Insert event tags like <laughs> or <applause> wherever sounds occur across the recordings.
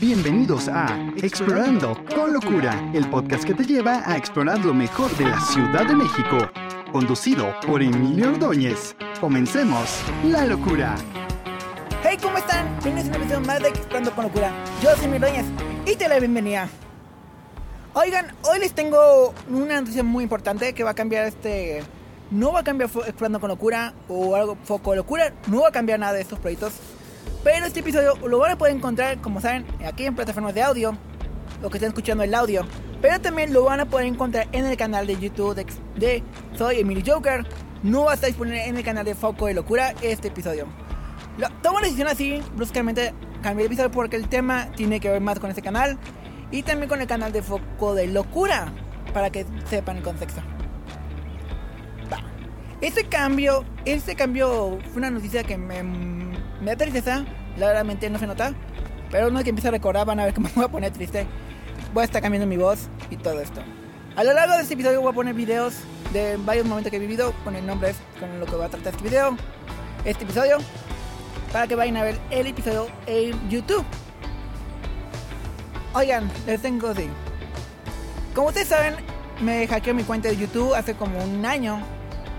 Bienvenidos a Explorando con Locura, el podcast que te lleva a explorar lo mejor de la Ciudad de México. Conducido por Emilio Ordóñez. Comencemos la locura. Hey, ¿cómo están? Bienvenidos a una edición más de Explorando con Locura. Yo soy Emilio Ordóñez y te la bienvenida. Oigan, hoy les tengo una noticia muy importante que va a cambiar este... No va a cambiar Explorando con Locura o algo Foco Locura. No va a cambiar nada de estos proyectos pero este episodio lo van a poder encontrar, como saben, aquí en plataformas de audio, lo que están escuchando el audio. Pero también lo van a poder encontrar en el canal de YouTube de, Soy Emily Joker. No va a estar disponible en el canal de Foco de Locura este episodio. Lo, tomo la decisión así, bruscamente cambié el episodio porque el tema tiene que ver más con este canal y también con el canal de Foco de Locura, para que sepan el contexto. Este cambio, este cambio fue una noticia que me me da tristeza, claramente no se nota. Pero uno que empieza a recordar van a ver que <laughs> me voy a poner triste. Voy a estar cambiando mi voz y todo esto. A lo largo de este episodio voy a poner videos de varios momentos que he vivido con el nombre, con lo que va a tratar este video, este episodio, para que vayan a ver el episodio en YouTube. Oigan, les tengo así. Como ustedes saben, me hackeé mi cuenta de YouTube hace como un año.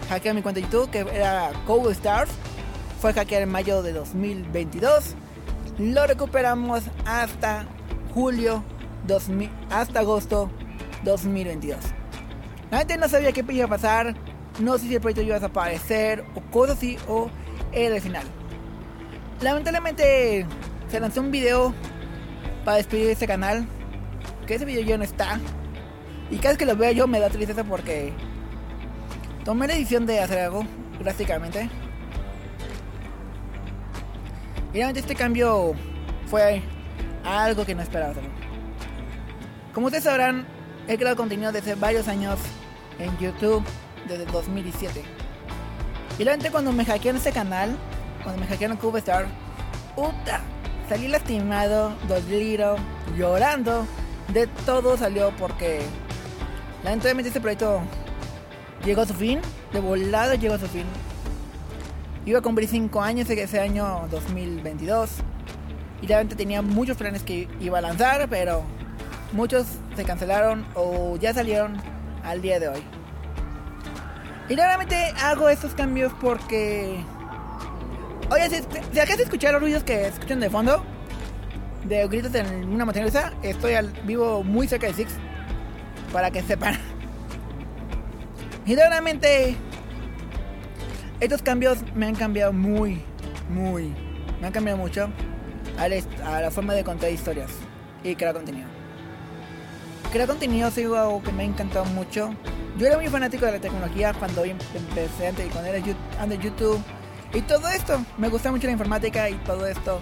Hackeé mi cuenta de YouTube que era Code Stars fue hackeado en mayo de 2022. Lo recuperamos hasta julio 2000, hasta agosto 2022. La gente no sabía qué iba a pasar, no sé si el proyecto iba a desaparecer o cosas así o era el final. Lamentablemente se lanzó un video para despedir este canal, que ese video ya no está. Y cada vez que lo veo yo me da tristeza porque tomé la decisión de hacer algo drásticamente. Y realmente este cambio fue algo que no esperaba Como ustedes sabrán, he creado contenido desde varios años en YouTube, desde 2017. Y realmente cuando me hackearon este canal, cuando me hackearon CubeStar, puta, salí lastimado, dolido, llorando. De todo salió porque lamentablemente este proyecto llegó a su fin, de volado llegó a su fin. Iba a cumplir 5 años ese año 2022. Y realmente tenía muchos planes que iba a lanzar, pero muchos se cancelaron o ya salieron al día de hoy. Y realmente hago estos cambios porque... Oye, si, si acá se escuchar los ruidos que escuchan de fondo, de gritos en una montaña estoy al, vivo muy cerca de Six, para que sepan. <laughs> Y realmente estos cambios me han cambiado muy, muy, me han cambiado mucho a la, forma de contar historias y crear contenido. Crear contenido ha sido algo que me ha encantado mucho. Yo era muy fanático de la tecnología cuando empecé antes, cuando era YouTube y todo esto. Me gustaba mucho la informática y todo esto.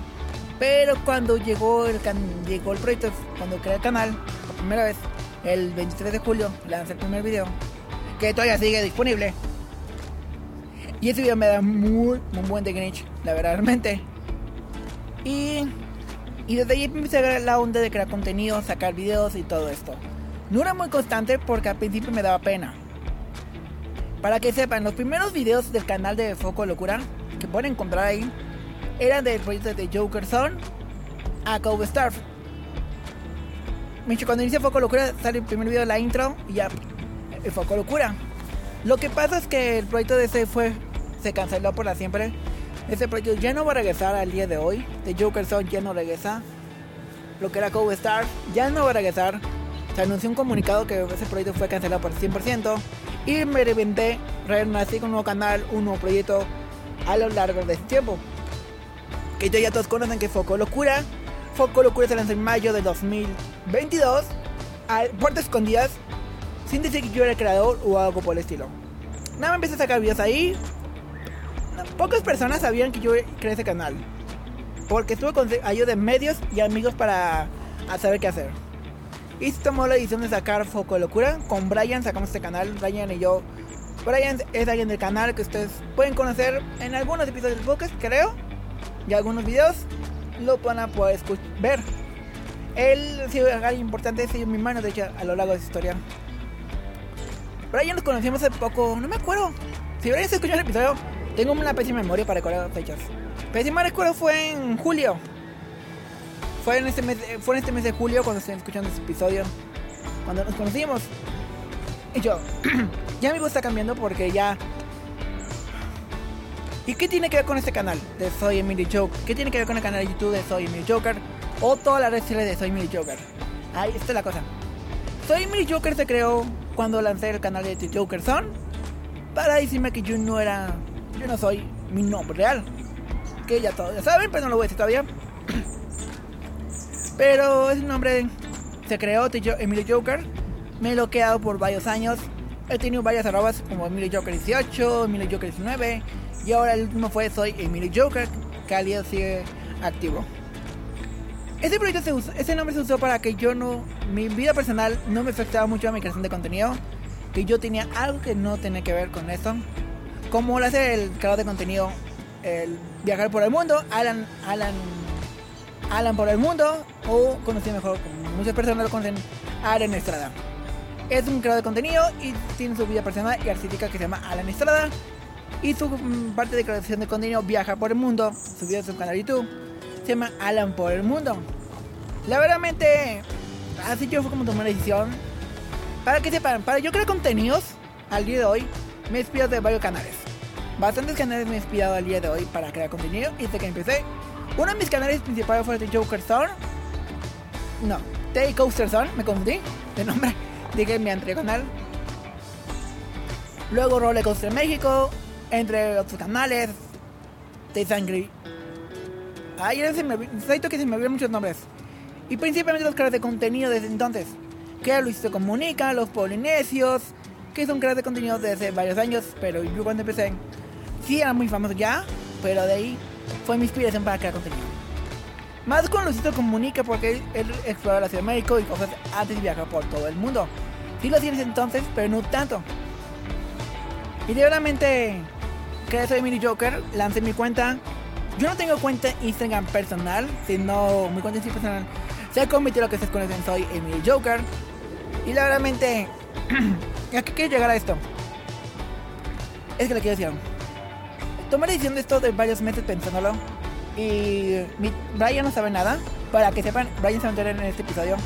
Pero cuando llegó el, llegó el proyecto, cuando creé el canal, por primera vez, el 23 de julio, lancé el primer video, que todavía sigue disponible. Y ese video me da muy, muy buen de Greenwich, la verdad, realmente. Y, y desde ahí empecé a ver la onda de crear contenido, sacar videos y todo esto. No era muy constante porque al principio me daba pena. Para que sepan, los primeros videos del canal de Foco Locura que pueden encontrar ahí eran del proyecto de Joker Son a Cove Starf. Cuando inicia Foco Locura sale el primer video de la intro y ya el Foco Locura. Lo que pasa es que el proyecto de ese fue se canceló por la siempre. Ese proyecto ya no va a regresar al día de hoy. The Joker Zone ya no regresa. Lo que era Cove Star ya no va a regresar. Se anunció un comunicado que ese proyecto fue cancelado por 100%. Y me reventé, renací con un nuevo canal, un nuevo proyecto a lo largo de este tiempo. Que ya todos conocen que Foco Locura. Foco Locura se lanzó en mayo de 2022. A puertas escondidas. Sin decir que yo era el creador o algo por el estilo. Nada, me empecé a sacar videos ahí pocas personas sabían que yo creé ese canal. Porque estuve con ayuda de medios y amigos para saber qué hacer. Y se tomó la decisión de sacar Foco de Locura. Con Brian sacamos este canal. Brian y yo. Brian es alguien del canal que ustedes pueden conocer en algunos episodios del podcast, creo. Y algunos videos lo van a poder ver. Él ha sido alguien importante, ha sido mi mano de hecho a lo largo de esta historia. Brian nos conocimos hace poco, no me acuerdo. Si Brian se escuchó el episodio, tengo una pésima memoria para recordar fechas. Pésima recuerdo fue en julio. fue en este mes, fue en este mes de julio cuando estén escuchando este episodio, cuando nos conocimos. Y yo, <clears throat> ya mi voz está cambiando porque ya... ¿Y qué tiene que ver con este canal de Soy Emily Joker? ¿Qué tiene que ver con el canal de YouTube de Soy Emily Joker? O toda la red de Soy Emily Joker. Ahí está la cosa. Soy Emily Joker se creó cuando lancé el canal de The Joker Son para decirme que yo no era, yo no soy mi nombre real. Que ya todos ya saben, pero no lo voy a decir todavía. Pero ese nombre se creó Emily Joker. Me lo he quedado por varios años. He tenido varias arrobas como Emily Joker 18, Emily Joker 19. Y ahora el último fue Soy Emily Joker, que al día sigue activo. Ese proyecto se usó, ese nombre se usó para que yo no, mi vida personal no me afectaba mucho a mi creación de contenido, que yo tenía algo que no tenía que ver con eso, como lo hace el creador de contenido, el viajar por el mundo, Alan, Alan, Alan por el mundo, o conocido mejor como muchas personas lo conocen, Alan Estrada. Es un creador de contenido y tiene su vida personal y artística que se llama Alan Estrada. Y su mm, parte de creación de contenido viaja por el mundo, subido a su canal de YouTube se llama Alan por el mundo. La verdaderamente, así yo fue como tomé una decisión. Para que sepan, para yo crear contenidos al día de hoy, me he inspirado de varios canales. Bastantes canales me he inspirado al día de hoy para crear contenido y desde que empecé. Uno de mis canales principales fue de Joker Zone. No, Tay Coaster Zone, me confundí de nombre. <laughs> Dije mi anterior canal. Luego Roller Coaster México, entre otros canales. Tay Angry Ay, se me, necesito que se me olviden muchos nombres. Y principalmente los creadores de contenido desde entonces. Que Luisito Comunica, los Polinesios, que son creadores de contenido desde varios años, pero yo cuando empecé, sí eran muy famosos ya, pero de ahí fue mi inspiración para crear contenido. Más con Luisito Comunica porque él exploró la Ciudad de México y cosas antes de viajar por todo el mundo. Sí lo tienes entonces, pero no tanto. Y de realmente, que soy Mini Joker, lancé mi cuenta yo no tengo cuenta Instagram personal, sino mi cuenta Instagram personal se convirtió lo que se conocen soy Emily Joker. Y la verdaderamente, <clears throat> ¿a qué quiero llegar a esto? Es que le quiero decir Tomé la decisión de esto de varios meses pensándolo. Y Brian no sabe nada. Para que sepan, Brian se va a enterar en este episodio.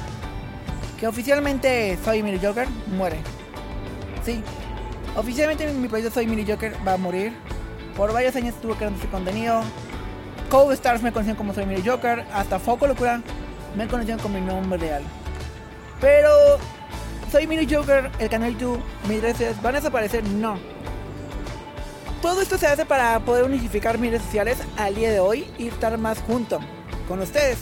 Que oficialmente soy Emily Joker muere. Sí. Oficialmente mi proyecto Soy Emily Joker va a morir. Por varios años estuve creando este contenido. Code Stars me conocían como soy Miri Joker, hasta Foco Locura me conocían con mi nombre real. Pero soy Mini Joker, el canal YouTube, mis redes van a desaparecer, no. Todo esto se hace para poder unificar mis redes sociales al día de hoy y estar más junto con ustedes.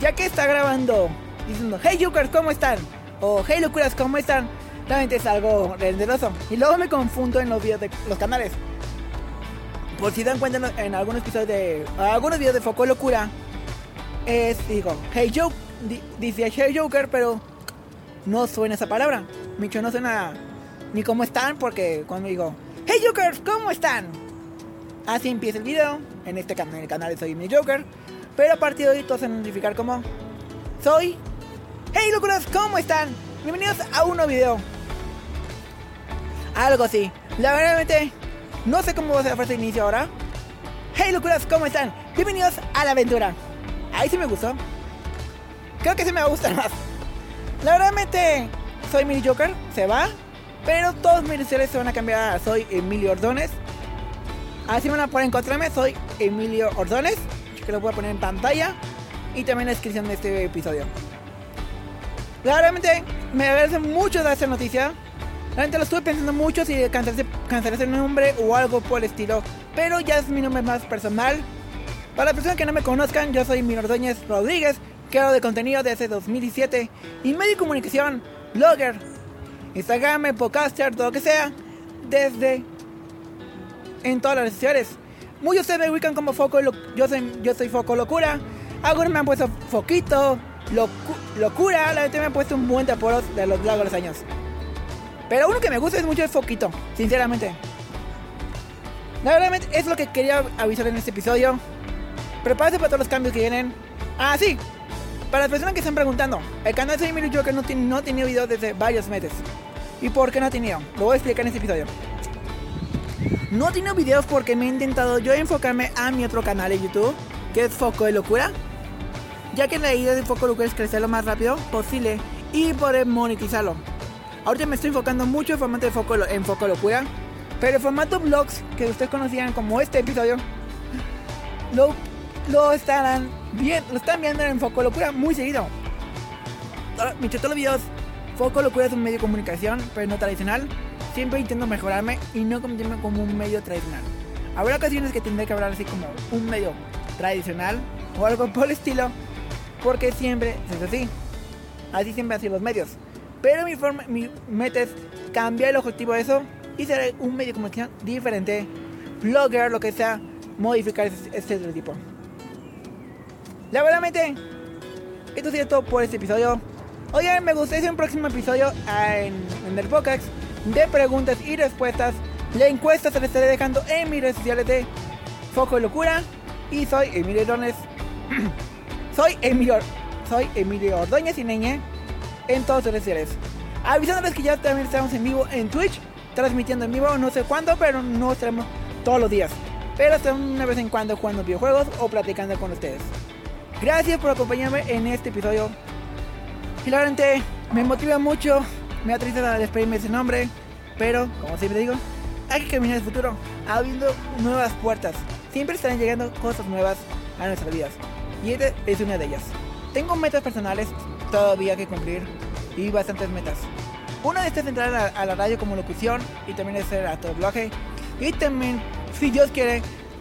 Ya que está grabando diciendo, hey Jokers, ¿cómo están? O hey locuras, ¿cómo están? Realmente es algo renderoso. Y luego me confundo en los videos de los canales por si dan cuenta en, algunos episodios de. algunos videos de Foco Locura. Es, digo, Hey Joke. dice Hey Joker, pero no suena esa palabra. Micho no suena ni cómo están, porque cuando digo, Hey Jokers, ¿cómo están? Así empieza el video. En este canal, en el canal de Soy Mi Joker. Pero a partir de hoy todos se van a identificar como Soy. Hey locuras, ¿cómo están? Bienvenidos a un nuevo video. Algo así. La verdad, no sé cómo va a ser la frase de inicio ahora. Hey locuras, ¿cómo están? Bienvenidos a la aventura. Ahí sí me gustó. Creo que sí me va a gustar <laughs> más. La verdad, soy Mini Joker, se va. Pero todos mis iniciales se van a cambiar a soy Emilio Ordones. Así van a poder encontrarme, soy Emilio Ordones. Que lo voy a poner en pantalla. Y también en la descripción de este episodio. Realmente me agradece mucho dar esta noticia. Realmente lo estuve pensando mucho si cancelar ese nombre o algo por el estilo. Pero ya es mi nombre más personal. Para las personas que no me conozcan, yo soy Mino Ordóñez Rodríguez, creador de contenido desde 2017 y medio de comunicación, blogger, Instagram, podcaster, todo lo que sea, desde en todas las redes sociales. Muchos ustedes me ubican como Foco, yo soy, yo soy Foco Locura. Algunos me han puesto Foquito, Locura, la gente me han puesto un buen de apodos de los largos los años. Pero uno que me gusta es mucho el foquito, sinceramente. La verdad es lo que quería avisar en este episodio. Prepárate para todos los cambios que vienen. Ah, sí. Para las personas que están preguntando, el canal de Emilio Joker no, no ha tenido videos desde varios meses. ¿Y por qué no ha tenido? Lo voy a explicar en este episodio. No he tenido videos porque me he intentado yo enfocarme a mi otro canal de YouTube, que es Foco de Locura. ya que la idea de Foco Locura es crecer lo más rápido posible y poder monetizarlo. Ahorita me estoy enfocando mucho en formato de Foco, Foco Locura, pero el formato blogs que ustedes conocían como este episodio, lo, lo estarán bien, lo están viendo en Foco Locura muy seguido. Mientras todos los videos, Foco Locura es un medio de comunicación, pero no tradicional. Siempre intento mejorarme y no convertirme como un medio tradicional. Habrá ocasiones que tendré que hablar así como un medio tradicional o algo por el estilo, porque siempre es así. Así siempre han sido los medios. Pero mi, forma, mi meta es cambiar el objetivo de eso y ser un medio de comunicación diferente, blogger, lo que sea, modificar este, este tipo. La verdad, esto sería todo por este episodio. Oigan, me gustaría un próximo episodio en, en el podcast de preguntas y respuestas. La encuesta se la estaré dejando en mis redes sociales de Foco de Locura. Y soy Emilio Ordóñez. <clears throat> soy Emilio, soy Emilio Ordóñez y Neñe en todas las redes sociales. Avisándoles que ya también estamos en vivo en Twitch, transmitiendo en vivo, no sé cuándo, pero no estaremos todos los días. Pero estamos una vez en cuando jugando videojuegos o platicando con ustedes. Gracias por acompañarme en este episodio. Claramente me motiva mucho, me triste despedirme de ese nombre, pero como siempre digo, hay que caminar el futuro, abriendo nuevas puertas. Siempre estarán llegando cosas nuevas a nuestras vidas. Y esta es una de ellas. Tengo metas personales todavía que cumplir y bastantes metas. Una de estas es entrar a, la radio como locución y también hacer doblaje. Y también, si Dios quiere,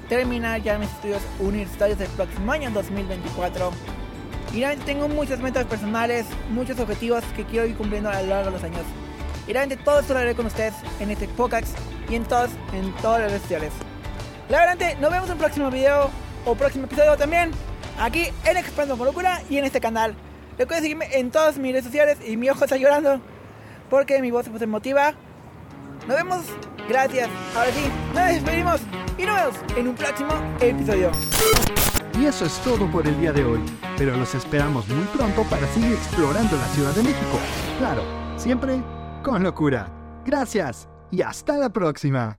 terminar ya mis estudios universitarios el próximo año 2024. Y realmente tengo muchas metas personales, muchos objetivos que quiero ir cumpliendo a lo largo de los años. Y realmente todo esto lo haré con ustedes en este podcast y en todos, en todas las redes sociales. La verdad, nos vemos en un próximo video o próximo episodio también. Aquí en Expando con Locura y en este canal. Recuerden seguirme en todas mis redes sociales y mi ojo está llorando porque mi voz se emotiva. Nos vemos. Gracias. Ahora sí, nos despedimos y nos vemos en un próximo episodio. Y eso es todo por el día de hoy. Pero los esperamos muy pronto para seguir explorando la Ciudad de México. Claro, siempre con locura. Gracias y hasta la próxima.